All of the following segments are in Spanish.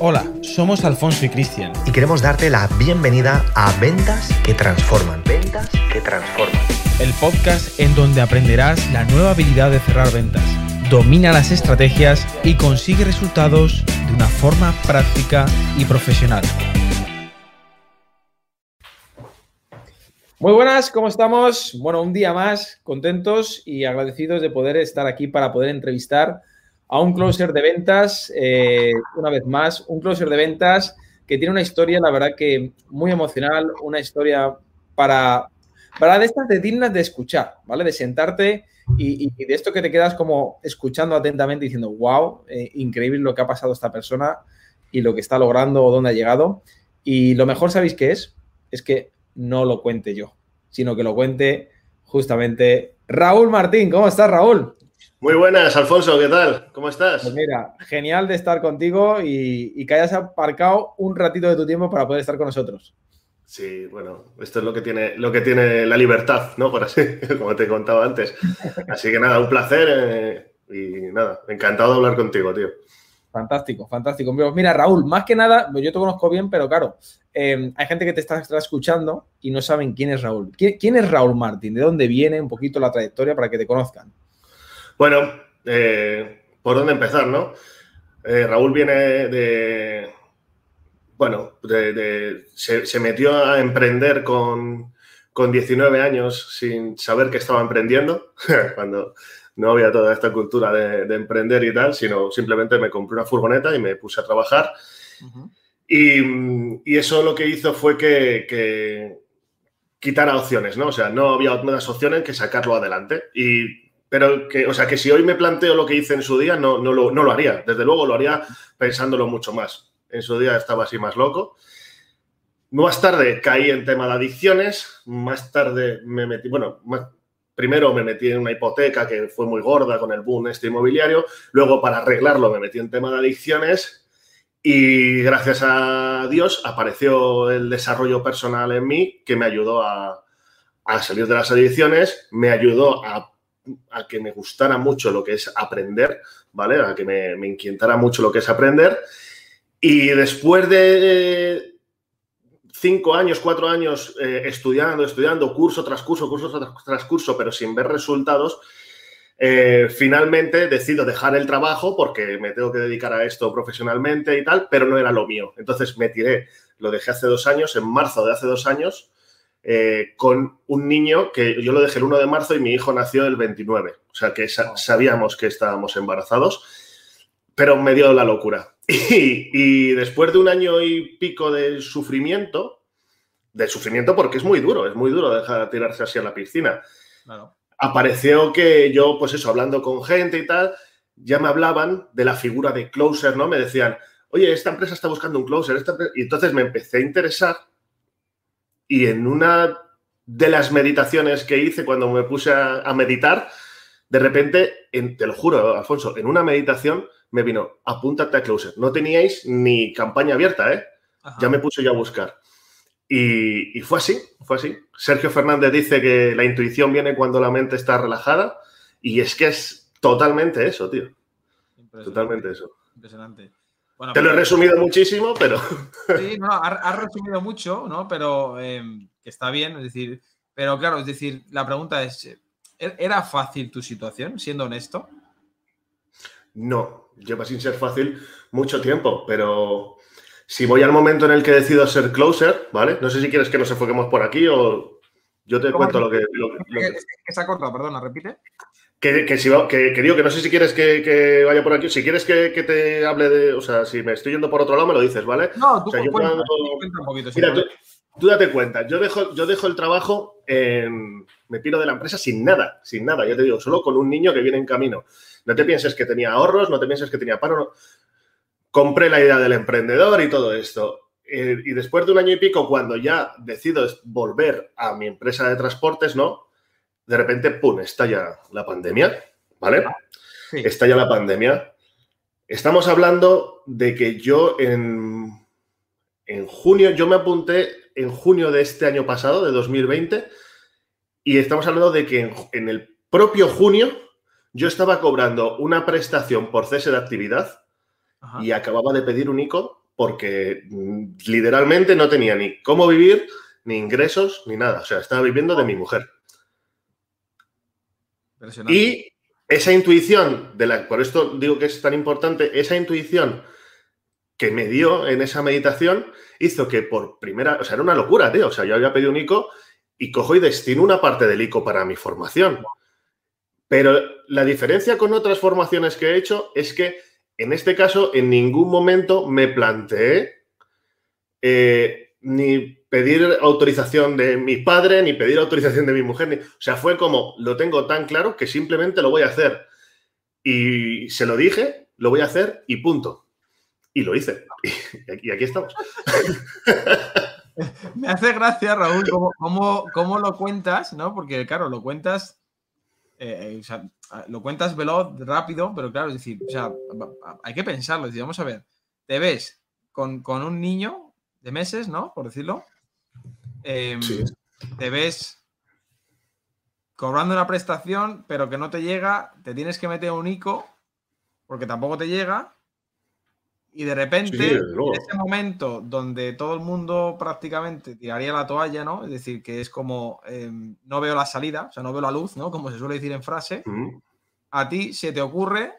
Hola, somos Alfonso y Cristian. Y queremos darte la bienvenida a Ventas que Transforman. Ventas que Transforman. El podcast en donde aprenderás la nueva habilidad de cerrar ventas. Domina las estrategias y consigue resultados de una forma práctica y profesional. Muy buenas, ¿cómo estamos? Bueno, un día más, contentos y agradecidos de poder estar aquí para poder entrevistar a un closer de ventas, eh, una vez más, un closer de ventas que tiene una historia, la verdad que muy emocional, una historia para, para de estas de dignas de escuchar, ¿vale? De sentarte y, de esto que te quedas como escuchando atentamente diciendo, wow, eh, increíble lo que ha pasado esta persona y lo que está logrando o dónde ha llegado. Y lo mejor, ¿sabéis qué es? Es que no lo cuente yo, sino que lo cuente justamente Raúl Martín. ¿Cómo estás, Raúl? Muy buenas, Alfonso, ¿qué tal? ¿Cómo estás? Pues mira, genial de estar contigo y, que hayas aparcado un ratito de tu tiempo para poder estar con nosotros. Sí, bueno, esto es lo que tiene, lo que tiene la libertad, ¿no? Por así, como te contaba antes. Así que nada, un placer eh, y nada, encantado de hablar contigo, tío. Fantástico, fantástico. Mira, Raúl, más que nada, yo te conozco bien, pero claro, em, hay gente que te está, escuchando y no saben quién es Raúl. ¿Quién es Raúl Martín? ¿De dónde viene un poquito la trayectoria para que te conozcan? Bueno, eh, ¿por dónde empezar, no? Eh, Raúl viene de, bueno, se, metió a emprender con, 19 años sin saber que estaba emprendiendo, cuando no había toda esta cultura de, emprender y tal, sino simplemente me compré una furgoneta y me puse a trabajar. y, eso lo que hizo fue que, que quitara opciones, ¿no? O sea, no había otras opciones que sacarlo adelante. Y pero que, o sea, que si hoy me planteo lo que hice en su día, no, no, lo, no lo haría. Desde luego lo haría pensándolo mucho más. En su día estaba así más loco. Más tarde caí en tema de adicciones. Más tarde me metí, bueno, primero me metí en una hipoteca que fue muy gorda con el boom este inmobiliario. Luego, para arreglarlo, me metí en tema de adicciones. Y gracias a Dios apareció el desarrollo personal en mí que me ayudó a, a salir de las adicciones, me ayudó a a que me gustara mucho lo que es aprender, ¿vale? A que me, inquietara mucho lo que es aprender. Y después de cinco años, cuatro años eh, estudiando, estudiando, curso tras curso, curso tras, curso, pero sin ver resultados, eh, finalmente decido dejar el trabajo porque me tengo que dedicar a esto profesionalmente y tal, pero no era lo mío. Entonces me tiré, lo dejé hace dos años, en marzo de hace dos años, eh, con un niño que yo lo dejé el 1 de marzo y mi hijo nació el 29. O sea que sabíamos que estábamos embarazados, pero me dio la locura. Y, después de un año y pico de sufrimiento, de sufrimiento porque es muy duro, es muy duro dejar tirarse así a la piscina. Apareció que yo, pues eso, hablando con gente y tal, ya me hablaban de la figura de closer, ¿no? Me decían, oye, esta empresa está buscando un closer. Y entonces me empecé a interesar y en una de las meditaciones que hice cuando me puse a, meditar, de repente, te lo juro, Alfonso, en una meditación me vino, apúntate a Closer. No teníais ni campaña abierta, ¿eh? Ya me puse yo a buscar. Y, fue así, fue así. Sergio Fernández dice que la intuición viene cuando la mente está relajada y es que es totalmente eso, tío. Totalmente eso. Impresionante. Te lo he resumido muchísimo, pero. Sí, no, has resumido mucho, ¿no? Pero que está bien, es decir. Pero claro, es decir, la pregunta es: ¿e-, ¿era fácil tu situación, siendo honesto? No, lleva sin ser fácil mucho tiempo, pero si voy al momento en el que decido ser closer, ¿vale? No sé si quieres que nos enfoquemos por aquí o yo te cuento lo que. Lo, que se ha cortado, perdona, repite. Que, si, que, digo que no sé si quieres que, vaya por aquí. Si quieres que, te hable de. O sea, si me estoy yendo por otro lado, me lo dices, ¿vale? No, tú, un poquito. Mira, tú, date cuenta. Yo dejo, yo dejo el trabajo, me piro de la empresa sin nada, sin nada. Ya te digo, solo con un niño que viene en camino. No te pienses que tenía ahorros, no te pienses que tenía paro. Compré la idea del emprendedor y todo esto. Eh, y después de un año y pico, cuando ya decido volver a mi empresa de transportes, ¿no? De repente, ¡pum!, estalla la pandemia, ¿vale? Estalla la pandemia. Estamos hablando de que yo en, en junio, yo me apunté en junio de este año pasado, de 2020, y estamos hablando de que en, el propio junio yo estaba cobrando una prestación por cese de actividad y acababa de pedir un ICO porque mm, literalmente no tenía ni cómo vivir, ni ingresos, ni nada. O sea, estaba viviendo de mi mujer. Y esa intuición, de la, por esto digo que es tan importante, esa intuición que me dio en esa meditación hizo que por primera, o sea, era una locura, tío. O sea, yo había pedido un ICO y cojo y destino una parte del ICO para mi formación. Pero la diferencia con otras formaciones que he hecho es que en este caso en ningún momento me planteé eh, ni pedir autorización de mi padre, ni pedir autorización de mi mujer. o sea, fue como, lo tengo tan claro que simplemente lo voy a hacer. Y se lo dije, lo voy a hacer y punto. Y lo hice. Y aquí, estamos. Me hace gracia, Raúl, cómo, lo cuentas, ¿no? Porque, claro, lo cuentas, eh, lo cuentas veloz, rápido, pero claro, es decir, o sea, hay que pensarlo. Es decir, vamos a ver, te ves con, con un niño de meses, ¿no? Por decirlo, Em, te ves cobrando una prestación, pero que no te llega, te tienes que meter un ICO, porque tampoco te llega, y de repente, en ese momento donde todo el mundo prácticamente tiraría la toalla, ¿no? Es decir, que es como em, no veo la salida, o sea, no veo la luz, ¿no? Como se suele decir en frase, a ti se te ocurre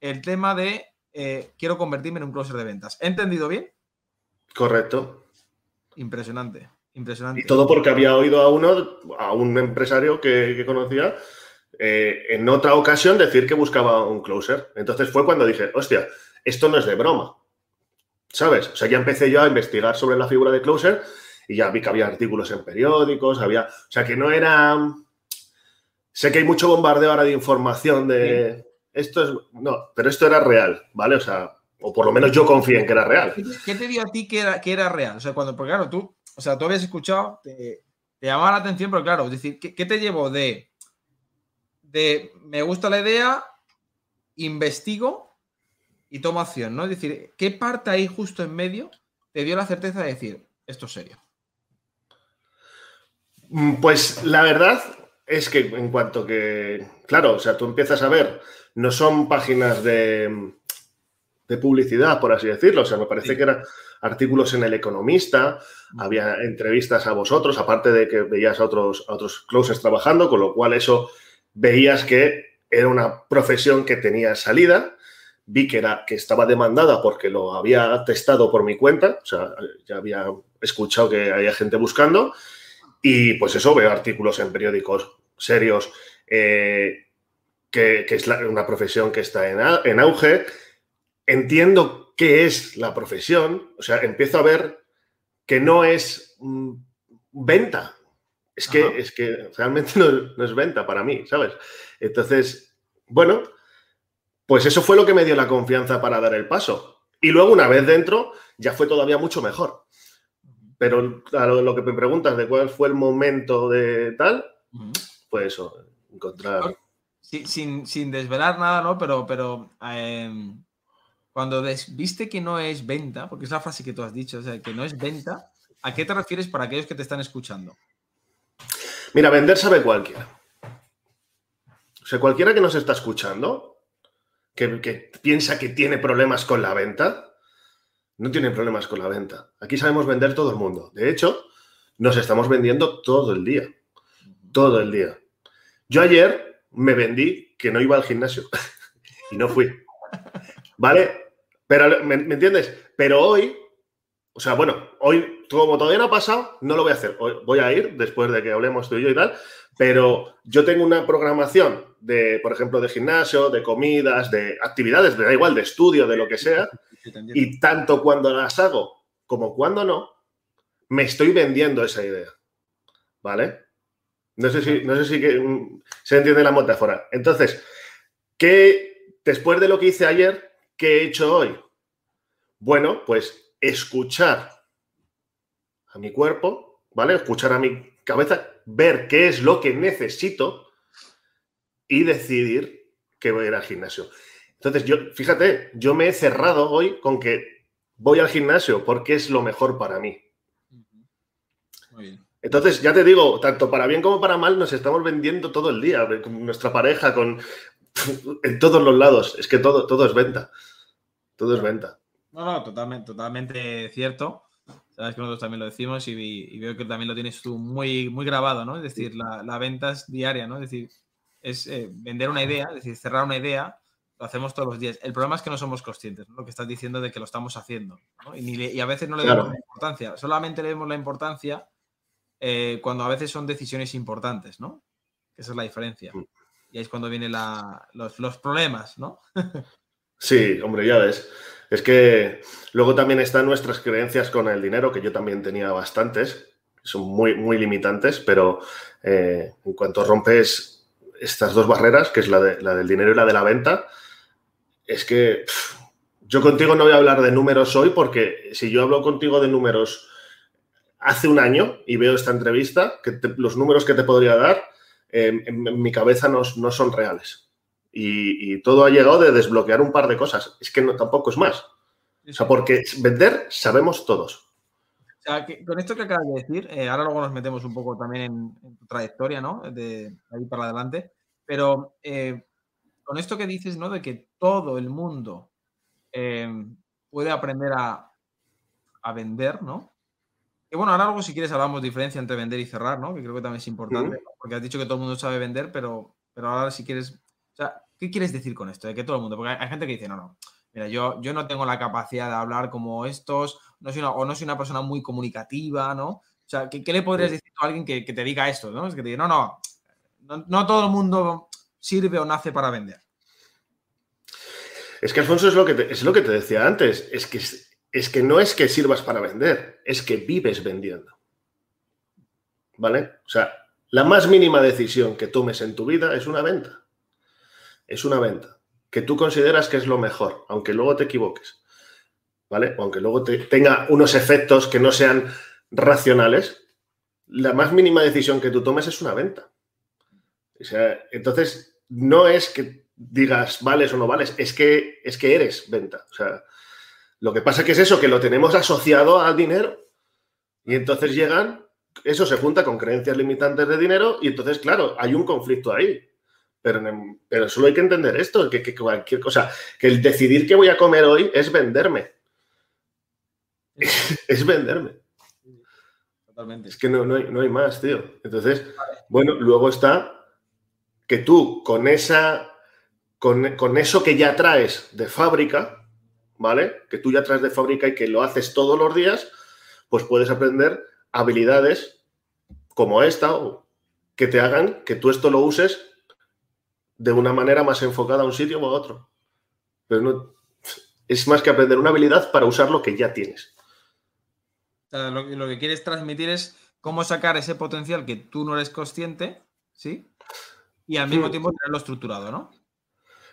el tema de eh, quiero convertirme en un closer de ventas. ¿He entendido bien? Correcto. Impresionante. Impresionante. Y todo porque había oído a uno, a un empresario que, conocía, eh, en otra ocasión decir que buscaba un closer. Entonces fue cuando dije, hostia, esto no es de broma. ¿Sabes? O sea, ya empecé yo a investigar sobre la figura de closer y ya vi que había artículos en periódicos, había. O sea, que no era. Sé que hay mucho bombardeo ahora de información de. Esto es. No, pero esto era real, ¿vale? O sea, o por lo menos yo confío en que era real. ¿Qué te dio a ti que era, que era real? O sea, cuando, porque claro, tú o sea, tú habías escuchado, te, llamaba la atención, pero claro, es decir, ¿qué, te llevó de, de me gusta la idea, investigo y tomo acción, ¿no? Es decir, ¿qué parte ahí justo en medio te dio la certeza de decir, esto es serio? Mm, pues la verdad es que en cuanto que, claro, o sea, tú empiezas a ver, no son páginas de, de publicidad, por así decirlo, o sea, me parece que eran artículos en El Economista, había entrevistas a vosotros, aparte de que veías a otros, a otros closers trabajando, con lo cual eso veías que era una profesión que tenía salida. Vi que, era, que estaba demandada porque lo había testado por mi cuenta, o sea, ya había escuchado que había gente buscando. Y pues eso, veo artículos en periódicos serios, eh, que, es una profesión que está en, en auge. Entiendo qué es la profesión, o sea, empiezo a ver que no es mm, venta. Es que, es que realmente no, es venta para mí, ¿sabes? Entonces, bueno, pues eso fue lo que me dio la confianza para dar el paso. Y luego, una vez dentro, ya fue todavía mucho mejor. Pero a lo, que me preguntas de cuál fue el momento de tal, pues eso, encontrar. sin, sin, desvelar nada, ¿no? Pero, pero em, cuando viste que no es venta, porque es la frase que tú has dicho, o sea, que no es venta, ¿a qué te refieres para aquellos que te están escuchando? Mira, vender sabe cualquiera. O sea, cualquiera que nos está escuchando, que, que piensa que tiene problemas con la venta, no tiene problemas con la venta. Aquí sabemos vender todo el mundo. De hecho, nos estamos vendiendo todo el día. Todo el día. Yo ayer me vendí que no iba al gimnasio y no fui. ¿Vale? Pero, ¿me, entiendes? Pero hoy, o sea, bueno, hoy, como todavía no ha pasado, no lo voy a hacer. Hoy voy a ir después de que hablemos tú y yo y tal, pero yo tengo una programación de, por ejemplo, de gimnasio, de comidas, de actividades, me da igual, de estudio, de lo que sea, y tanto cuando las hago como cuando no, me estoy vendiendo esa idea. ¿Vale? No sé si, no sé si mm, se entiende la metáfora. Entonces, ¿qué después de lo que hice ayer, ¿Qué he hecho hoy? Bueno, pues escuchar a mi cuerpo, ¿vale? Escuchar a mi cabeza, ver qué es lo que necesito y decidir que voy a ir al gimnasio. Entonces, yo, fíjate, yo me he cerrado hoy con que voy al gimnasio porque es lo mejor para mí. Entonces, ya te digo, tanto para bien como para mal, nos estamos vendiendo todo el día, con nuestra pareja, con en todos los lados. Es que todo, todo es venta. Todo es venta. No, no, totalmente, totalmente cierto. Sabes que nosotros también lo decimos y, veo que también lo tienes tú muy, muy grabado, ¿no? Es decir, la, venta es diaria, ¿no? Es decir, es eh, vender una idea, es decir, cerrar una idea, lo hacemos todos los días. El problema es que no somos conscientes, ¿no? Lo que estás diciendo de que lo estamos haciendo, ¿no? y, a veces no le damos la importancia. Solamente le damos la importancia eh, cuando a veces son decisiones importantes, ¿no? Esa es la diferencia. Mm. Y ahí es cuando vienen los, problemas, ¿no? sí, hombre, ya ves. Es que luego también están nuestras creencias con el dinero, que yo también tenía bastantes, son muy, muy limitantes, pero eh, en cuanto rompes estas dos barreras, que es la, de, la, del dinero y la de la venta, es que yo contigo no voy a hablar de números hoy, porque si yo hablo contigo de números hace un año y veo esta entrevista, que los números que te podría dar en, mi cabeza no, no son reales y, todo ha llegado de desbloquear un par de cosas. Es que no, tampoco es más. O sea, porque vender sabemos todos. O sea, con esto que acabas de decir, eh, ahora luego nos metemos un poco también en, tu trayectoria, ¿no? De ahí para adelante. Pero eh, con esto que dices, ¿no? De que todo el mundo eh, puede aprender a, vender, ¿no? Y bueno, ahora luego si quieres hablamos de diferencia entre vender y cerrar, ¿no? Que creo que también es importante, porque has dicho que todo el mundo sabe vender, pero, pero ahora si quieres, o sea, ¿Qué quieres decir con esto? De que todo el mundo, porque hay, gente que dice, no, no, mira, yo, yo no tengo la capacidad de hablar como estos, no soy una, o no soy una persona muy comunicativa, ¿no? O sea, ¿qué, le podrías decir a alguien que, te diga esto, ¿no? Es que te diga, no, no, no, todo el mundo sirve o nace para vender. Es que Alfonso es lo que te, es lo que te decía antes, es que, es que no es que sirvas para vender, es que vives vendiendo. ¿Vale? O sea, la más mínima decisión que tomes en tu vida es una venta es una venta que tú consideras que es lo mejor, aunque luego te equivoques, ¿vale? Aunque luego te, tenga unos efectos que no sean racionales, la más mínima decisión que tú tomes es una venta. O sea, entonces, no es que digas vales o no vales, es que, es que eres venta. O sea, lo que pasa que es eso, que lo tenemos asociado al dinero y entonces llegan, eso se junta con creencias limitantes de dinero y entonces, claro, hay un conflicto ahí. Pero, solo hay que entender esto, que, cualquier cosa, que el decidir qué voy a comer hoy es venderme. es venderme. Totalmente. Es que no, hay, más, tío. Entonces, bueno, luego está que tú con esa, con, con, eso que ya traes de fábrica, ¿vale? Que tú ya traes de fábrica y que lo haces todos los días, pues puedes aprender habilidades como esta, que te hagan que tú esto lo uses de una manera más enfocada a un sitio o a otro. Pero no, es más que aprender una habilidad para usar lo que ya tienes. lo, que quieres transmitir es cómo sacar ese potencial que tú no eres consciente, ¿sí? Y al mismo hmm. tiempo tenerlo estructurado, ¿no?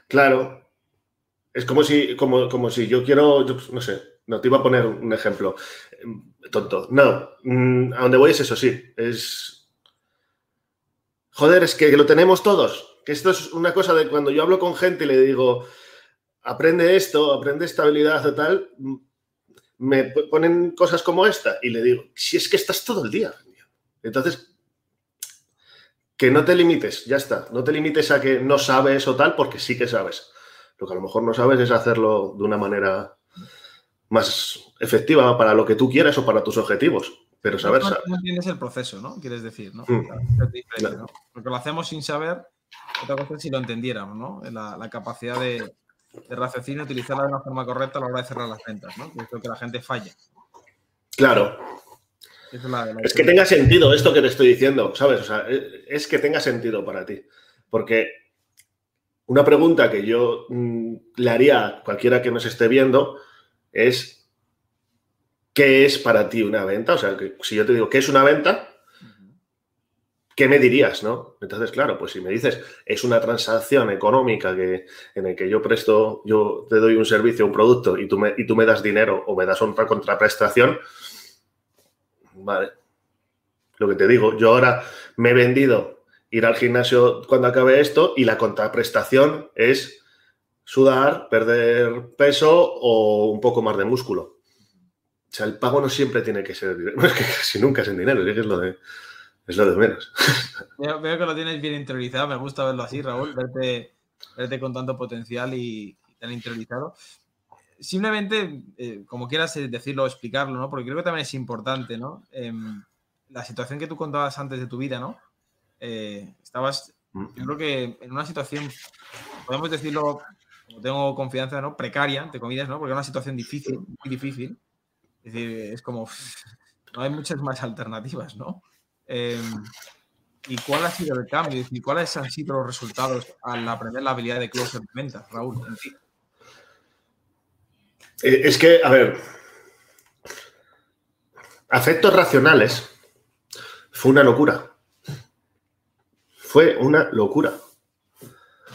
Claro. Es como si, como, como si yo quiero, no sé, no te iba a poner un ejemplo tonto. No, mm, a donde voy es eso, sí. Es. Joder, es que lo tenemos todos que esto es una cosa de cuando yo hablo con gente y le digo, aprende esto, aprende esta habilidad o tal, me ponen cosas como esta y le digo, si es que estás todo el día. Entonces, que no te limites, ya está. No te limites a que no sabes o tal, porque sí que sabes. Lo que a lo mejor no sabes es hacerlo de una manera más efectiva para lo que tú quieras o para tus objetivos. Pero saber, no, no, entiendes el proceso, ¿no? Quieres decir, ¿no? Mm. Porque lo hacemos sin saber otra cosa es si lo entendiéramos, ¿no? La, capacidad de, de raciocinio, utilizarla de una forma correcta a la hora de cerrar las ventas, ¿no? Que es lo que la gente falla. Claro. Es, que tenga sentido esto que te estoy diciendo, ¿sabes? O sea, es que tenga sentido para ti. Porque una pregunta que yo mm, le haría a cualquiera que nos esté viendo es, ¿qué es para ti una venta? O sea, que si yo te digo, ¿qué es una venta? ¿qué me dirías, no? Entonces, claro, pues si me dices, es una transacción económica que, en el que yo presto, yo te doy un servicio, un producto y tú me, y tú me das dinero o me das otra contraprestación, vale. Lo que te digo, yo ahora me he vendido ir al gimnasio cuando acabe esto y la contraprestación es sudar, perder peso o un poco más de músculo. O sea, el pago no siempre tiene que ser dinero. Es que casi nunca es en dinero, es lo de es lo de menos. Veo, que lo tienes bien interiorizado, me gusta verlo así, Raúl, verte, verte con tanto potencial y, tan interiorizado. simplemente, eh, como quieras eh, decirlo, explicarlo, ¿no? Porque creo que también es importante, ¿no? Em, la situación que tú contabas antes de tu vida, ¿no? estabas, mm. yo creo que en una situación, podemos decirlo, tengo confianza, ¿no? Precaria, te comillas, ¿no? Porque es una situación difícil, muy difícil. Es decir, es como, no hay muchas más alternativas, ¿no? Em, ¿Y cuál ha sido el cambio? Decir, ¿cuáles han sido los resultados al aprender la habilidad de closer de ventas, Raúl? Eh, es que, a ver, afectos racionales fue una locura. Fue una locura.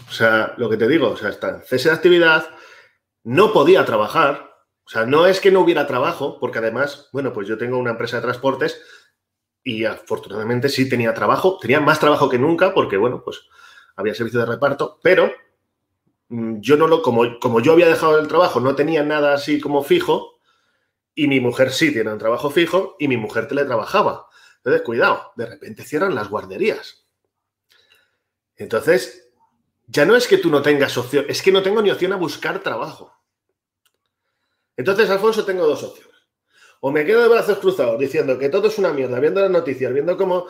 O sea, lo que te digo, o sea, está en cese de actividad, no podía trabajar. O sea, no es que no hubiera trabajo, porque además, bueno, pues yo tengo una empresa de transportes y afortunadamente sí tenía trabajo, tenía más trabajo que nunca, porque, bueno, pues había servicio de reparto, pero Mm, yo no lo, como, como yo había dejado el trabajo, no tenía nada así como fijo, y mi mujer sí tiene un trabajo fijo, y mi mujer teletrabajaba. Entonces, cuidado, de repente cierran las guarderías. Entonces, ya no es que tú no tengas opción, es que no tengo ni opción a buscar trabajo. Entonces, Alfonso, tengo dos opciones. O me quedo de brazos cruzados diciendo que todo es una mierda, viendo las noticias, viendo cómo...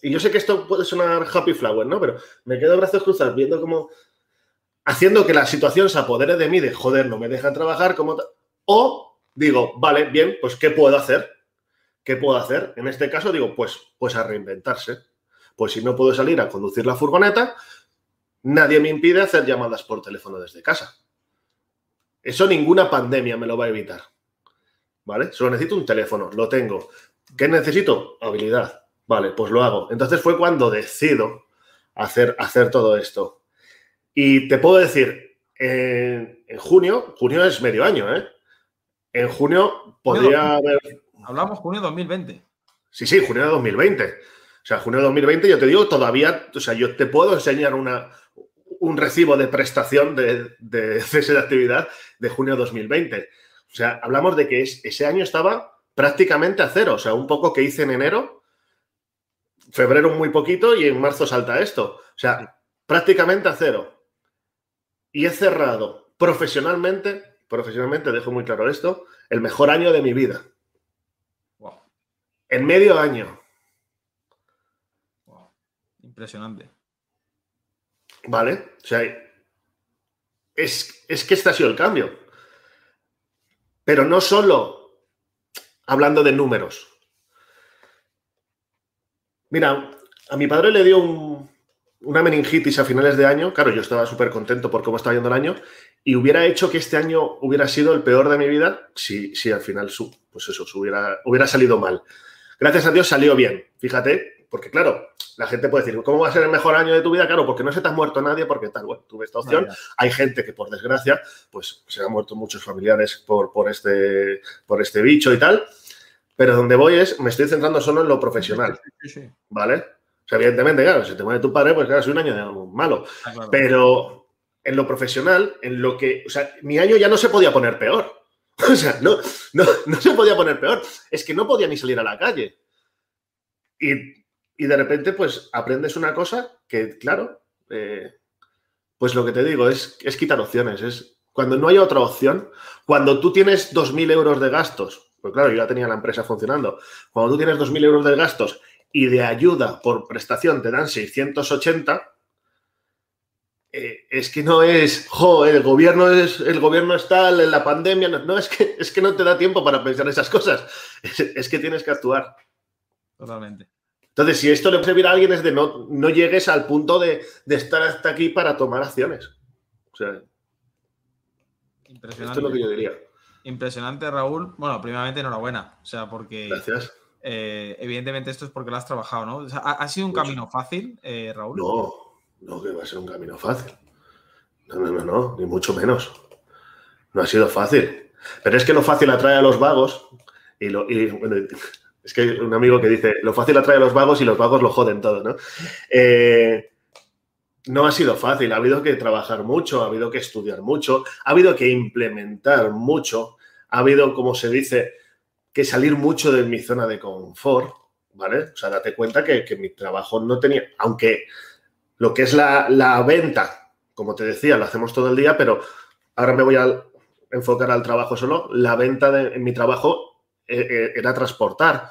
Y yo sé que esto puede sonar happy flower, ¿no? Pero me quedo de brazos cruzados viendo cómo haciendo que la situación se apodere de mí de, joder, no me dejan trabajar como... O digo, vale, bien, pues ¿qué puedo hacer? ¿Qué puedo hacer? En este caso digo, pues, pues a reinventarse. Pues si no puedo salir a conducir la furgoneta, nadie me impide hacer llamadas por teléfono desde casa. Eso ninguna pandemia me lo va a evitar. ¿Vale? Solo necesito un teléfono, lo tengo. ¿Qué necesito? Habilidad. Vale, pues lo hago. Entonces fue cuando decido hacer, hacer todo esto. Y te puedo decir, en, junio, junio es medio año, ¿eh? En junio podría haber... Hablamos junio 2020. Sí, sí, junio de 2020. O sea, junio de 2020, yo te digo, todavía, o sea, yo te puedo enseñar una, un recibo de prestación de, de cese de actividad de junio de 2020. O sea, hablamos de que ese año estaba prácticamente a cero. O sea, un poco que hice en enero, febrero muy poquito y en marzo salta esto. O sea, prácticamente a cero y he cerrado profesionalmente, profesionalmente, dejo muy claro esto, el mejor año de mi vida. En medio año. Impresionante. Vale, o sea, es, es que este ha sido el cambio. Pero no solo hablando de números. Mira, a mi padre le dio un, una meningitis a finales de año, claro, yo estaba súper contento por cómo estaba yendo el año, y hubiera hecho que este año hubiera sido el peor de mi vida si, al final, su, pues eso, hubiera, hubiera salido mal. Gracias a Dios salió bien, fíjate, porque claro, la gente puede decir, ¿cómo va a ser el mejor año de tu vida? Claro, porque no se te ha muerto nadie, porque tal, bueno, tuve esta opción. Hay gente que por desgracia, pues se han muerto muchos familiares por, por, este, por este bicho y tal, pero donde voy es, me estoy centrando solo en lo profesional, ¿vale? evidentemente, claro, si te muere tu padre, pues claro, es un año malo. Ah, Pero en lo profesional, en lo que, o sea, mi año ya no se podía poner peor. O sea, no, no, se podía poner peor. Es que no podía ni salir a la calle. Y, de repente, pues aprendes una cosa que, claro, eh, pues lo que te digo es, es quitar opciones. Es cuando no hay otra opción, cuando tú tienes 2.000 euros de gastos, pues claro, yo ya tenía la empresa funcionando, cuando tú tienes 2.000 euros de gastos y de ayuda por prestación te dan 680, eh, es que no es, jo, el gobierno es, el gobierno está en la pandemia, no, es, que, es que no te da tiempo para pensar esas cosas, es, que tienes que actuar. Totalmente. Entonces, si esto le puede servir a alguien es de no, no llegues al punto de, estar hasta aquí para tomar acciones. O sea, Impresionante. Esto es lo que yo diría. Impresionante, Raúl. Bueno, primeramente enhorabuena. O sea, porque. Gracias. Eh, evidentemente esto es porque lo has trabajado, ¿no? ¿ha, sido un camino fácil, eh, Raúl? No, no que va a ser un camino fácil. No, no, no, no, ni mucho menos. No ha sido fácil. Pero es que lo fácil atrae a los vagos y, lo, es que hay un amigo que dice, lo fácil atrae a los vagos y los vagos lo joden todo, ¿no? Eh, no ha sido fácil, ha habido que trabajar mucho, ha habido que estudiar mucho, ha habido que implementar mucho, ha habido, como se dice, que salir mucho de mi zona de confort, ¿vale? O sea, date cuenta que, mi trabajo no tenía, aunque lo que es la, venta, como te decía, lo hacemos todo el día, pero ahora me voy al, enfocar al trabajo solo, la venta de, en mi trabajo era transportar,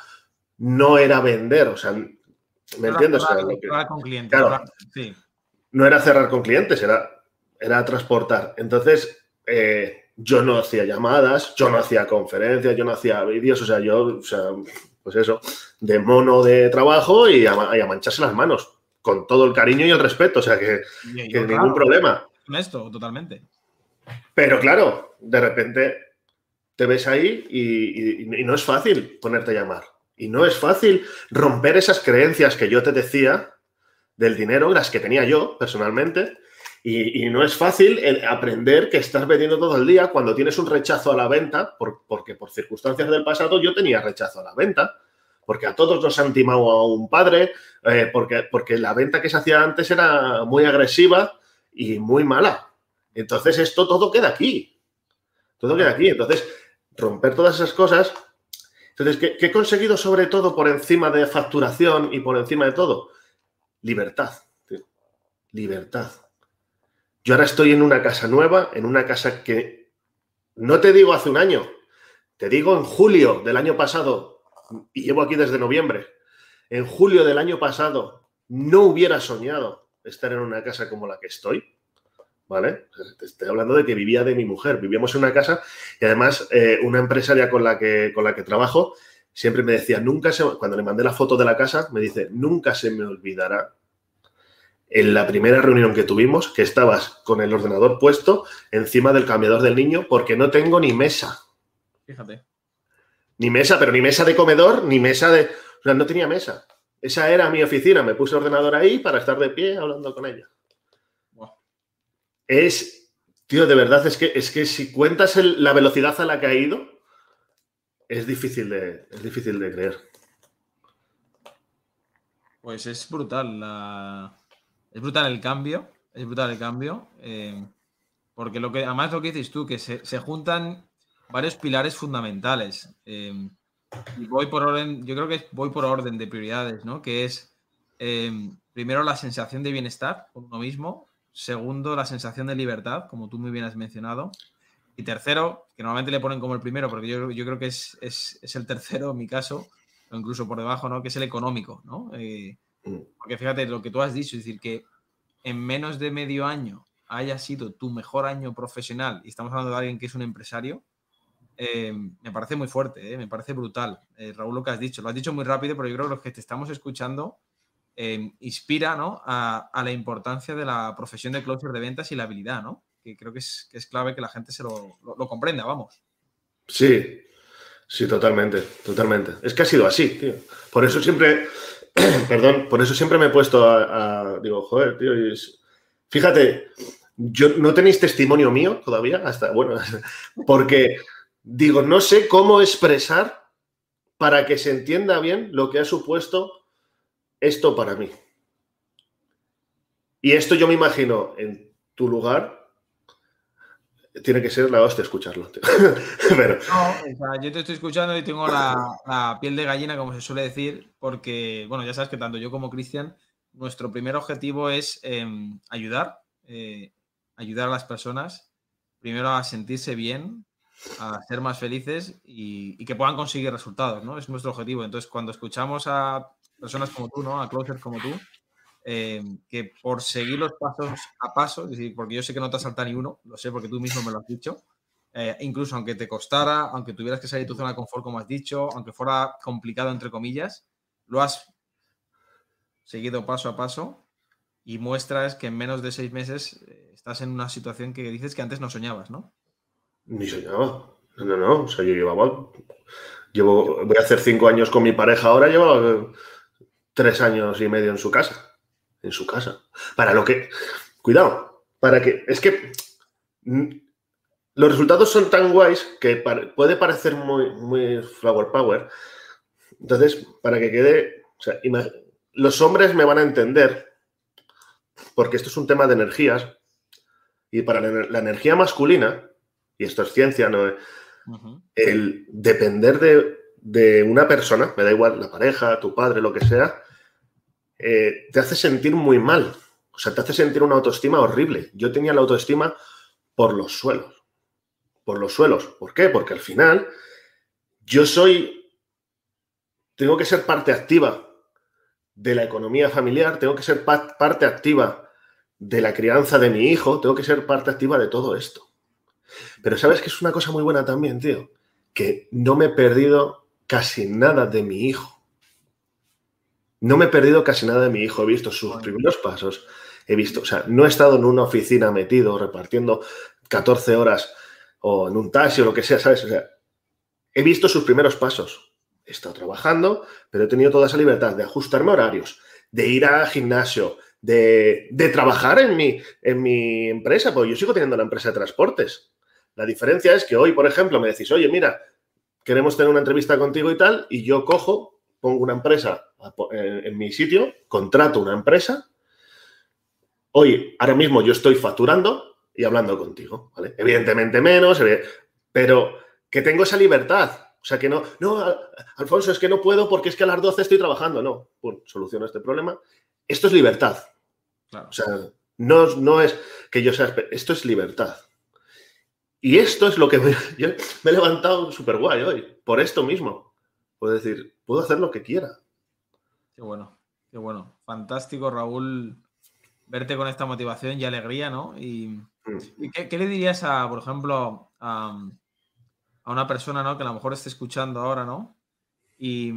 no era vender. O sea, ¿me entiendes? con clientes. Claro, sí. No era cerrar con clientes, era, era transportar. Entonces, eh, yo no hacía llamadas, yo no hacía conferencias, yo no hacía vídeos, o sea, yo, o sea, pues eso, de mono de trabajo y a, mancharse las manos, con todo el cariño y el respeto, o sea, que, ningún problema. Esto, totalmente. Pero claro, de repente te ves ahí y, no es fácil ponerte a llamar. Y no es fácil romper esas creencias que yo te decía del dinero, las que tenía yo personalmente, y, no es fácil aprender que estás vendiendo todo el día cuando tienes un rechazo a la venta, porque por circunstancias del pasado yo tenía rechazo a la venta, porque a todos nos han timado a un padre, eh, porque, porque la venta que se hacía antes era muy agresiva y muy mala. Entonces esto todo queda aquí. Todo queda aquí. Entonces, romper todas esas cosas. Entonces, ¿qué, ¿qué, he conseguido sobre todo por encima de facturación y por encima de todo? Libertad. Libertad. Yo ahora estoy en una casa nueva, en una casa que no te digo hace un año, te digo en julio del año pasado, y llevo aquí desde noviembre, en julio del año pasado no hubiera soñado estar en una casa como la que estoy. ¿Vale? Te estoy hablando de que vivía de mi mujer. Vivíamos en una casa y además eh, una empresaria con la, que, con la que trabajo siempre me decía, nunca se, cuando le mandé la foto de la casa, me dice, nunca se me olvidará en la primera reunión que tuvimos que estabas con el ordenador puesto encima del cambiador del niño porque no tengo ni mesa. Fíjate. Ni mesa, pero ni mesa de comedor, ni mesa de... O sea, no tenía mesa. Esa era mi oficina. Me puse el ordenador ahí para estar de pie hablando con ella. Es, tío, de verdad, es que, es que si cuentas la velocidad a la que ha ido, es difícil de, es difícil de creer. Pues es brutal la, es brutal el cambio, es brutal el cambio, eh, porque lo que, además lo que dices tú, que se, juntan varios pilares fundamentales. Eh, y voy por orden, yo creo que voy por orden de prioridades, ¿no? Que es eh, primero la sensación de bienestar por uno mismo, segundo la sensación de libertad, como tú muy bien has mencionado, y tercero, que normalmente le ponen como el primero, porque yo, yo creo que es, es, el tercero en mi caso, o incluso por debajo, ¿no? Que es el económico, ¿no? Porque fíjate lo que tú has dicho, es decir, que en menos de medio año haya sido tu mejor año profesional, y estamos hablando de alguien que es un empresario, eh, me parece muy fuerte, eh, me parece brutal. Eh, Raúl, lo que has dicho, lo has dicho muy rápido, pero yo creo que los que te estamos escuchando inspira ¿no? a, la importancia de la profesión de closer de ventas y la habilidad, ¿no? que creo que es, clave que la gente se lo, comprenda, vamos. Sí, sí, totalmente, totalmente. Es que ha sido así, tío. Por eso siempre perdón, por eso siempre me he puesto a, digo, joder, tío, fíjate, yo no tenéis testimonio mío todavía, hasta, bueno, porque digo, no sé cómo expresar para que se entienda bien lo que ha supuesto esto para mí. Y esto yo me imagino en tu lugar, tiene que ser la hostia escucharlo. Pero... yo te estoy escuchando y tengo la, piel de gallina, como se suele decir, porque, bueno, ya sabes que tanto yo como Cristian, nuestro primer objetivo es em, ayudar, eh, ayudar a las personas, primero a sentirse bien, a ser más felices y, que puedan conseguir resultados, ¿no? Es nuestro objetivo. Entonces, cuando escuchamos a personas como tú, ¿no? A closers como tú, eh, que por seguir los pasos a paso, porque yo sé que no te has saltado ni uno, lo sé porque tú mismo me lo has dicho, eh, incluso aunque te costara, aunque tuvieras que salir de tu zona de confort, como has dicho, aunque fuera complicado, entre comillas, lo has seguido paso a paso y muestras que en menos de seis meses eh, estás en una situación que dices que antes no soñabas, ¿no? Ni soñaba. No, no, o sea, yo llevaba. Llevo, voy a hacer cinco años con mi pareja ahora, llevo tres años y medio en su casa. En su casa. Para lo que, cuidado, para que, es que mm, los resultados son tan guays que puede parecer muy, muy flower power. Entonces, para que quede, o sea, los hombres me van a entender, porque esto es un tema de energías, y para la, energía masculina, y esto es ciencia, no el depender de, de una persona, me da igual la pareja, tu padre, lo que sea, eh, te hace sentir muy mal. O sea, te hace sentir una autoestima horrible. Yo tenía la autoestima por los suelos. por los suelos. ¿Por qué? Porque al final yo soy, tengo que ser parte activa de la economía familiar, tengo que ser parte activa de la crianza de mi hijo, tengo que ser parte activa de todo esto. Pero sabes que es una cosa muy buena también, tío, que no me he perdido casi nada de mi hijo. No me he perdido casi nada de mi hijo, he visto sus primeros pasos, he visto, o sea, no he estado en una oficina metido repartiendo 14 horas o en un taxi o lo que sea, ¿sabes? O sea, he visto sus primeros pasos. He estado trabajando, pero he tenido toda esa libertad de ajustarme horarios, de ir al gimnasio, de, trabajar en mi, en mi empresa, porque yo sigo teniendo la empresa de transportes. La diferencia es que hoy, por ejemplo, me decís, oye, mira, queremos tener una entrevista contigo y tal, y yo cojo, pongo una empresa en mi sitio, contrato una empresa. Hoy, ahora mismo yo estoy facturando y hablando contigo, ¿vale? Evidentemente menos, pero que tengo esa libertad. O sea, que no, no, Alfonso, es que no puedo porque es que a las 12 estoy trabajando. No, pues soluciono este problema. Esto es libertad. O sea, no, no es que yo sea, esto es libertad. Y esto es lo que me, yo me he levantado súper guay hoy, por esto mismo. Puedo decir, puedo hacer lo que quiera. Qué bueno, qué bueno. Fantástico, Raúl, verte con esta motivación y alegría, ¿no? Y, mm. ¿qué, le dirías a, por ejemplo, a, una persona, ¿no? Que a lo mejor esté escuchando ahora, ¿no? Y,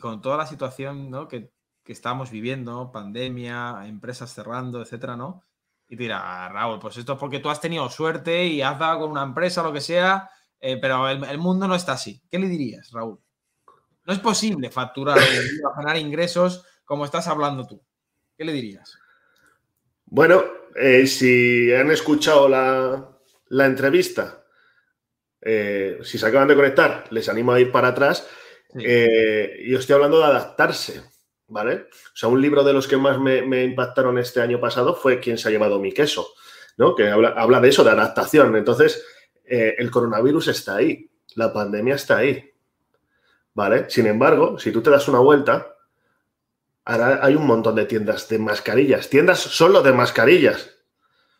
con toda la situación, ¿no? Que, que estamos viviendo, pandemia, empresas cerrando, etcétera, ¿no? Y dirá, Raúl, pues esto es porque tú has tenido suerte y has dado con una empresa lo que sea, eh, pero el, mundo no está así. ¿Qué le dirías, Raúl? No es posible facturar o ganar ingresos como estás hablando tú. ¿Qué le dirías? Bueno, eh, si han escuchado la, entrevista, eh, si se acaban de conectar, les animo a ir para atrás. yo estoy hablando de adaptarse. ¿vale? O sea, un libro de los que más me, impactaron este año pasado fue Quién se ha llevado mi queso, ¿no? Que habla, de eso, de adaptación. Entonces, eh, el coronavirus está ahí, la pandemia está ahí, ¿vale? Sin embargo, si tú te das una vuelta, ahora hay un montón de tiendas de mascarillas, tiendas solo de mascarillas.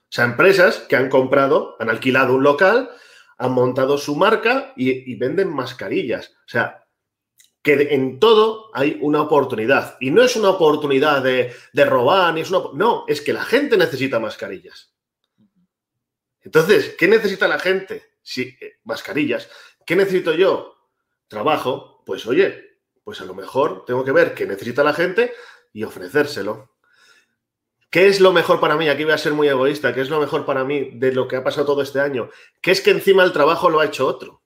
O sea, empresas que han comprado, han alquilado un local, han montado su marca y, venden mascarillas. O sea, que en todo hay una oportunidad. Y no es una oportunidad de, robar, ni es una, no, es que la gente necesita mascarillas. Entonces, ¿qué necesita la gente? Sí, eh, mascarillas. ¿Qué necesito yo? Trabajo. Pues oye, pues a lo mejor tengo que ver qué necesita la gente y ofrecérselo. ¿Qué es lo mejor para mí? Aquí voy a ser muy egoísta. ¿Qué es lo mejor para mí de lo que ha pasado todo este año? Que es que encima el trabajo lo ha hecho otro.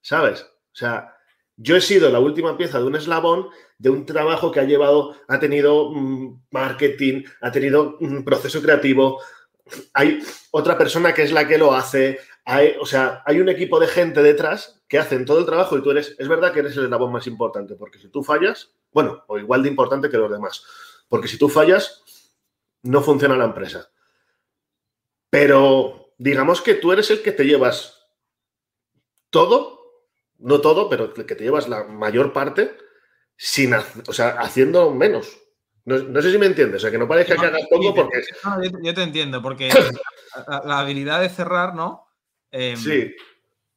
¿Sabes? O sea, yo he sido la última pieza de un eslabón de un trabajo que ha llevado, ha tenido mm, marketing, ha tenido un mm, proceso creativo. Hay otra persona que es la que lo hace. O sea, hay un equipo de gente detrás que hacen todo el trabajo y tú eres, es verdad que eres el eslabón más importante, porque si tú fallas, bueno, o igual de importante que los demás, porque si tú fallas, no funciona la empresa. Pero digamos que tú eres el que te llevas todo no todo, pero que te llevas la mayor parte sin, o sea, haciendo menos. No, sé si me entiendes, o sea, que no parezca que hagas poco porque... yo, te entiendo, porque la, habilidad de cerrar, ¿no? Em, sí.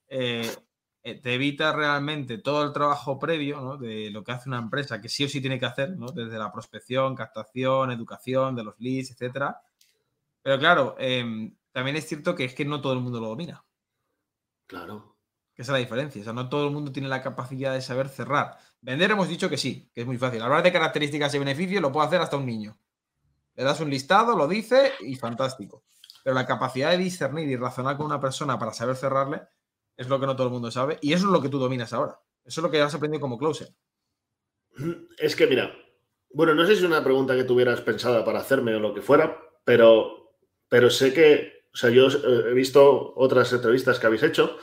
Eh, eh, te evita realmente todo el trabajo previo ¿no? de lo que hace una empresa, que sí o sí tiene que hacer, ¿no? Desde la prospección, captación, educación, de los leads, etcétera. Pero claro, em, también es cierto que es que no todo el mundo lo domina. Claro. Esa es la diferencia. O sea, no todo el mundo tiene la capacidad de saber cerrar. Vender hemos dicho que sí, que es muy fácil. Hablar de características y beneficios lo puede hacer hasta un niño. Le das un listado, lo dice y fantástico. Pero la capacidad de discernir y razonar con una persona para saber cerrarle es lo que no todo el mundo sabe. Y eso es lo que tú dominas ahora. Eso es lo que has aprendido como closer. Es que mira, bueno, no sé si es una pregunta que tuvieras pensada para hacerme o lo que fuera, pero, pero sé que, o sea, yo he visto otras entrevistas que habéis hecho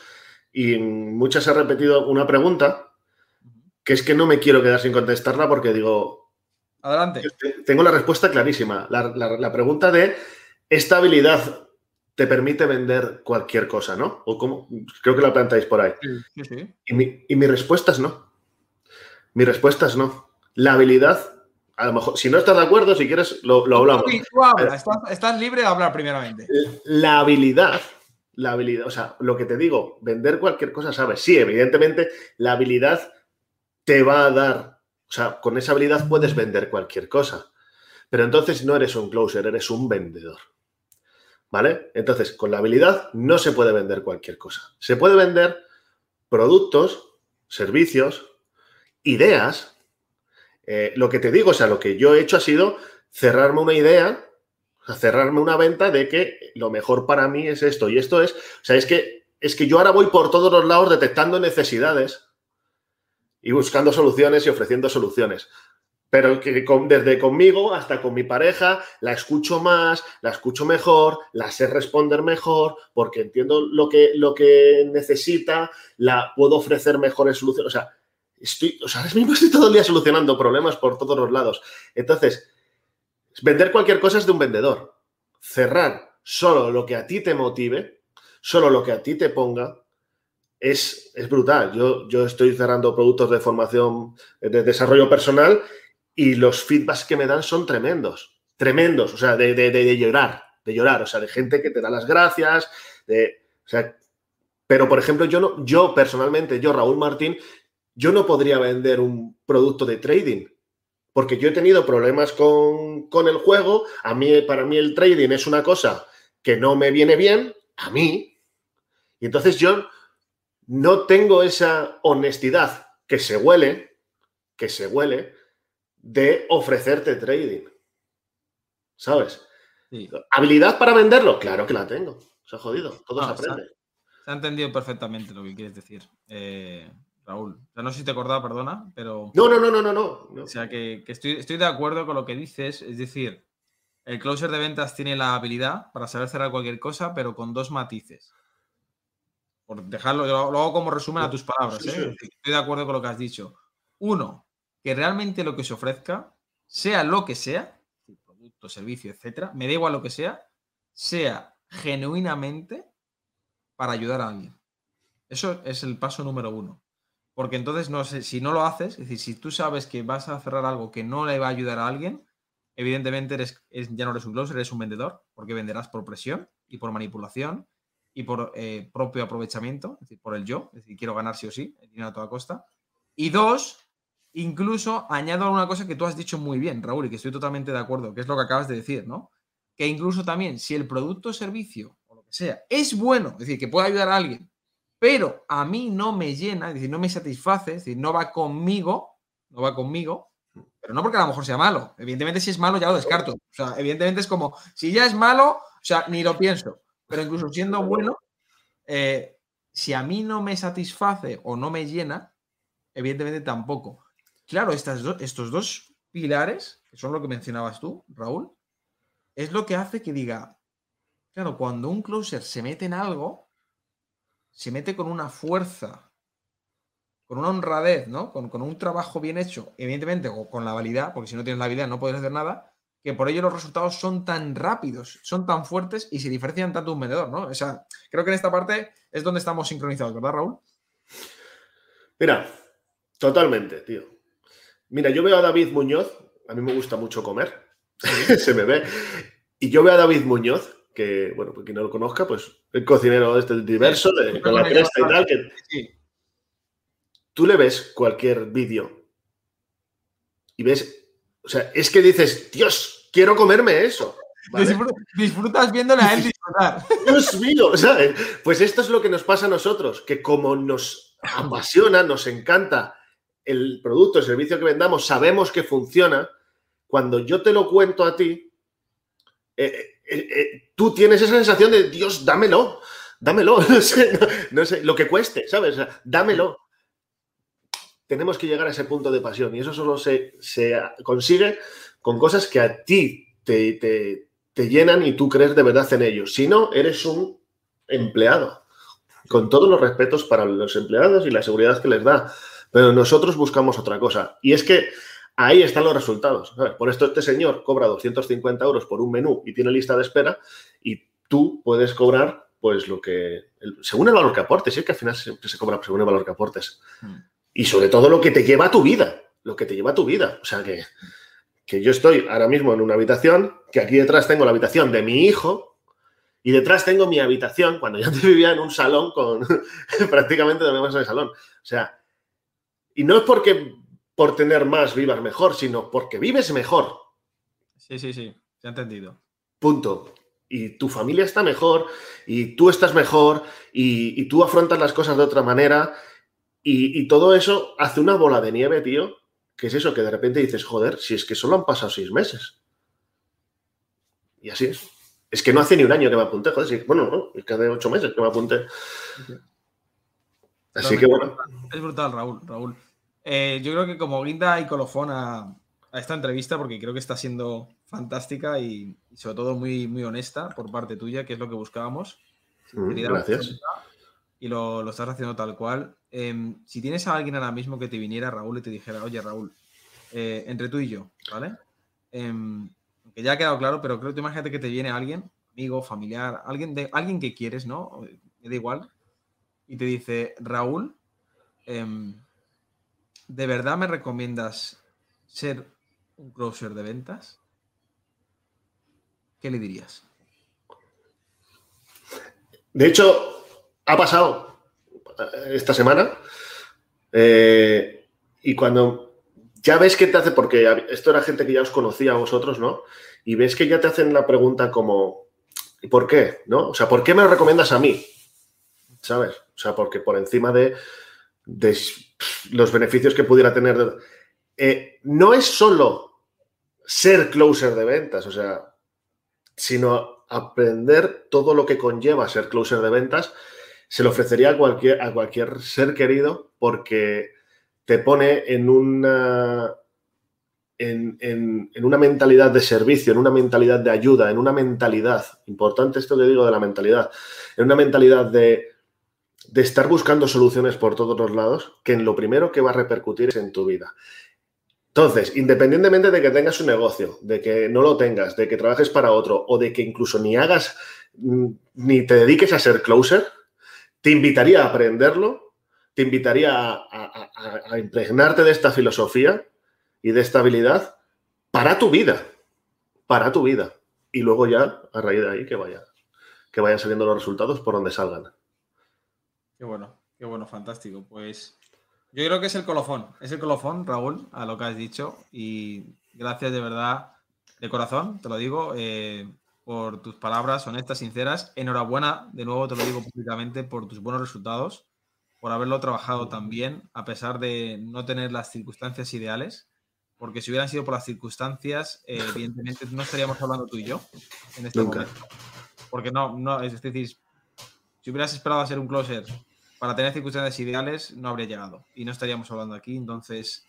y muchas he repetido una pregunta que es que no me quiero quedar sin contestarla porque digo... Adelante. Tengo la respuesta clarísima. La, pregunta de esta habilidad te permite vender cualquier cosa, ¿no? O cómo, creo que la planteáis por ahí. Sí, sí. Y, mi, y mi respuesta es no. Mi respuesta es no. La habilidad, a lo mejor, si no estás de acuerdo, si quieres, lo, hablamos. Estás, estás, libre de hablar primeramente. La habilidad la habilidad, o sea, lo que te digo, vender cualquier cosa, ¿sabes? Sí, evidentemente la habilidad te va a dar, o sea, con esa habilidad puedes vender cualquier cosa, pero entonces no eres un closer, eres un vendedor. ¿Vale? Entonces, con la habilidad no se puede vender cualquier cosa. Se puede vender productos, servicios, ideas. Eh, lo que te digo, o sea, lo que yo he hecho ha sido cerrarme una idea, cerrarme una venta de que lo mejor para mí es esto y esto es, o sea, es que, es que yo ahora voy por todos los lados detectando necesidades y buscando soluciones y ofreciendo soluciones pero desde conmigo hasta con mi pareja la escucho más, la escucho mejor, la sé responder mejor, porque entiendo lo que, lo que necesita, la puedo ofrecer mejores soluciones. O sea, estoy, o sea, ahora mismo estoy todo el día solucionando problemas por todos los lados. Entonces, vender cualquier cosa es de un vendedor. Cerrar solo lo que a ti te motive, solo lo que a ti te ponga, es, es brutal. Yo, yo estoy cerrando productos de formación, de desarrollo personal y los feedbacks que me dan son tremendos, tremendos, o sea, de, llorar, de llorar, o sea, de gente que te da las gracias, de, o sea, pero por ejemplo, yo no, yo personalmente, yo Raúl Martín, yo no podría vender un producto de trading, porque yo he tenido problemas con, con el juego, a mí, para mí el trading es una cosa que no me viene bien, a mí, y entonces yo no tengo esa honestidad que se huele, que se huele, de ofrecerte trading. ¿Sabes? ¿Habilidad para venderlo? Claro que la tengo. Se ha jodido. Todo se aprende. Se ha, entendido perfectamente lo que quieres decir, eh, Raúl. no sé si te acordaba, perdona, pero. No, no, no, no, no. no. O sea, que, estoy, estoy de acuerdo con lo que dices. Es decir, el closer de ventas tiene la habilidad para saber cerrar cualquier cosa, pero con dos matices. Por dejarlo, lo, hago como resumen a tus palabras. ¿eh? Estoy de acuerdo con lo que has dicho. Uno, que realmente lo que se ofrezca, sea lo que sea, producto, servicio, etcétera, me da igual lo que sea, sea genuinamente para ayudar a alguien. Eso es el paso número uno. Porque entonces, no sé, si no lo haces, es decir, si tú sabes que vas a cerrar algo que no le va a ayudar a alguien, evidentemente eres, ya no eres un closer, eres un vendedor, porque venderás por presión y por manipulación y por eh, propio aprovechamiento, es decir, por el yo, es decir, quiero ganar sí o sí, el dinero a toda costa. Y dos, Incluso añado alguna cosa que tú has dicho muy bien, Raúl, y que estoy totalmente de acuerdo, que es lo que acabas de decir, ¿no? Que incluso también, si el producto o servicio, o lo que sea, es bueno, es decir, que puede ayudar a alguien, pero a mí no me llena, es decir, no me satisface, es decir, no va conmigo, no va conmigo, pero no porque a lo mejor sea malo. Evidentemente, si es malo, ya lo descarto. O sea, evidentemente es como, si ya es malo, o sea, ni lo pienso. Pero incluso siendo bueno, eh, si a mí no me satisface o no me llena, evidentemente tampoco. Claro, estos dos pilares, que son lo que mencionabas tú, Raúl, es lo que hace que diga, claro, cuando un closer se mete en algo, se mete con una fuerza, con una honradez, ¿no? Con, un trabajo bien hecho, evidentemente, o con la validad, porque si no tienes la habilidad no puedes hacer nada, que por ello los resultados son tan rápidos, son tan fuertes y se diferencian tanto un vendedor, ¿no? O sea, creo que en esta parte es donde estamos sincronizados, ¿verdad, Raúl? Mira, totalmente, tío. Mira, yo veo a David Muñoz, a mí me gusta mucho comer, se me ve, y yo veo a David Muñoz, que, bueno, pues quien no lo conozca, pues el cocinero este diverso, de, con la cresta y tal, que tú le ves cualquier vídeo y ves, o sea, es que dices, Dios, quiero comerme eso. Disfrutas viéndole a él disfrutar. Dios mío, ¿sabes? Pues esto es lo que nos pasa a nosotros, que como nos apasiona, nos encanta el producto, el servicio que vendamos, sabemos que funciona, cuando yo te lo cuento a ti, eh, eh, eh, tú tienes esa sensación de, Dios, dámelo, dámelo, no sé, lo que cueste, ¿sabes? dámelo. Tenemos que llegar a ese punto de pasión y eso solo se, consigue con cosas que a ti te, te llenan y tú crees de verdad en ellos. Si no, eres un empleado. Con todos los respetos para los empleados y la seguridad que les da. Pero nosotros buscamos otra cosa. Y es que ahí están los resultados. Por esto este señor cobra 250 euros por un menú y tiene lista de espera y tú puedes cobrar pues lo que, según el valor que aportes, es que al final siempre se cobra según el valor que aportes. Hmm. Y sobre todo lo que te lleva a tu vida, lo que te lleva a tu vida. O sea que, que yo estoy ahora mismo en una habitación, que aquí detrás tengo la habitación de mi hijo, Y detrás tengo mi habitación, cuando yo antes vivía en un salón con prácticamente en el salón. O sea, y no es porque por tener más vivas mejor, sino porque vives mejor. Sí, sí, sí, se ha entendido. Punto. Y tu familia está mejor, y tú estás mejor, y, tú afrontas las cosas de otra manera, y, y, todo eso hace una bola de nieve, tío, que es eso, que de repente dices, joder, si es que solo han pasado seis meses. Y así es. Es que no hace ni un año que me apunté, joder, sí, bueno, no, es que hace ocho meses que me apunté. Así que bueno. Es brutal, Raúl, Raúl. Eh, yo creo que como guinda y colofón a, esta entrevista, porque creo que está siendo fantástica y, sobre todo muy, muy honesta por parte tuya, que es lo que buscábamos. Mm, gracias. Y lo, lo, estás haciendo tal cual. Em, si tienes a alguien ahora mismo que te viniera, Raúl, y te dijera, oye, Raúl, eh, entre tú y yo, ¿vale? Em, que ya ha quedado claro, pero creo que imagínate que te viene alguien, amigo, familiar, alguien, de, alguien que quieres, ¿no? Me da igual. Y te dice, Raúl, em, ¿de verdad me recomiendas ser un closer de ventas? ¿Qué le dirías? De hecho, ha pasado esta semana. Eh, y cuando ya ves que te hace, porque esto era gente que ya os conocía a vosotros, ¿no? Y ves que ya te hacen la pregunta como, ¿y por qué? ¿No? O sea, ¿por qué me lo recomiendas a mí? ¿Sabes? O sea, porque por encima de, los beneficios que pudiera tener. Eh, no es solo ser closer de ventas, o sea, sino aprender todo lo que conlleva ser closer de ventas, se lo ofrecería a cualquier, a cualquier ser querido porque te pone en una, en, una mentalidad de servicio, en una mentalidad de ayuda, en una mentalidad, importante esto que digo de la mentalidad, en una mentalidad de, de estar buscando soluciones por todos los lados, que en lo primero que va a repercutir es en tu vida. Entonces, independientemente de que tengas un negocio, de que no lo tengas, de que trabajes para otro o de que incluso ni hagas, mm, ni te dediques a ser closer, te invitaría a aprenderlo te invitaría a, impregnarte de esta filosofía y de esta habilidad para tu vida, para tu vida. Y luego ya, a raíz de ahí, que, vaya, que vayan saliendo los resultados por donde salgan. Qué bueno, qué bueno, fantástico. Pues yo creo que es el colofón, es el colofón, Raúl, a lo que has dicho. Y gracias de verdad, de corazón, te lo digo, eh, por tus palabras honestas, sinceras. Enhorabuena, de nuevo te lo digo públicamente, por tus buenos resultados por haberlo trabajado también, a pesar de no tener las circunstancias ideales, porque si hubieran sido por las circunstancias, eh, evidentemente no estaríamos hablando tú y yo en este momento. Porque no, no, es decir, si hubieras esperado a ser un closer para tener circunstancias ideales, no habría llegado y no estaríamos hablando aquí. Entonces,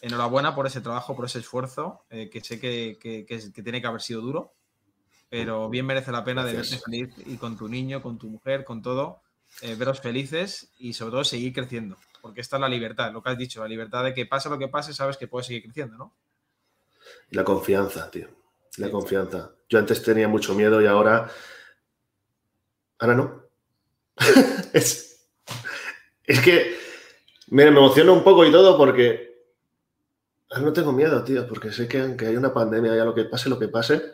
enhorabuena por ese trabajo, por ese esfuerzo, eh, que sé que, que, que, tiene que haber sido duro, pero bien merece la pena de verte feliz y con tu niño, con tu mujer, con todo eh, veros felices y sobre todo seguir creciendo. Porque esta es la libertad, lo que has dicho, la libertad de que pase lo que pase, sabes que puedes seguir creciendo, ¿no? La confianza, tío. La confianza. Yo antes tenía mucho miedo y ahora. Ahora no. es, es que me emociona un poco y todo porque. Ahora no tengo miedo, tío, porque sé que aunque hay una pandemia, ya lo que pase, lo que pase,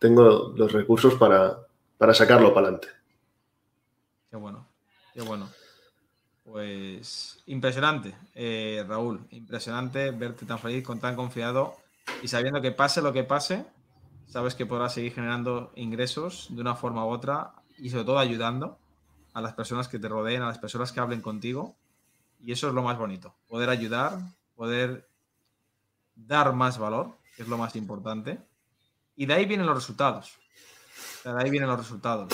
tengo los recursos para, para sacarlo para adelante. Qué bueno, qué bueno. Pues impresionante, eh, Raúl, impresionante verte tan feliz, con tan confiado y sabiendo que pase lo que pase, sabes que podrás seguir generando ingresos de una forma u otra y sobre todo ayudando a las personas que te rodeen, a las personas que hablen contigo. Y eso es lo más bonito, poder ayudar, poder dar más valor, que es lo más importante. Y de ahí vienen los resultados. De ahí vienen los resultados.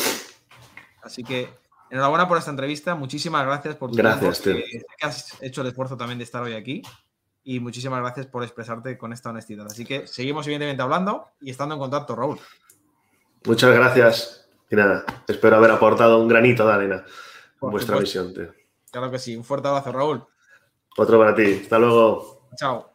Así que Enhorabuena por esta entrevista. Muchísimas gracias por tu Gracias, tiempo, que has hecho el esfuerzo también de estar hoy aquí. Y muchísimas gracias por expresarte con esta honestidad. Así que seguimos evidentemente hablando y estando en contacto, Raúl. Muchas gracias. Y nada, espero haber aportado un granito de arena en vuestra visión. Claro que sí. Un fuerte abrazo, Raúl. Otro para ti. Hasta luego. Chao.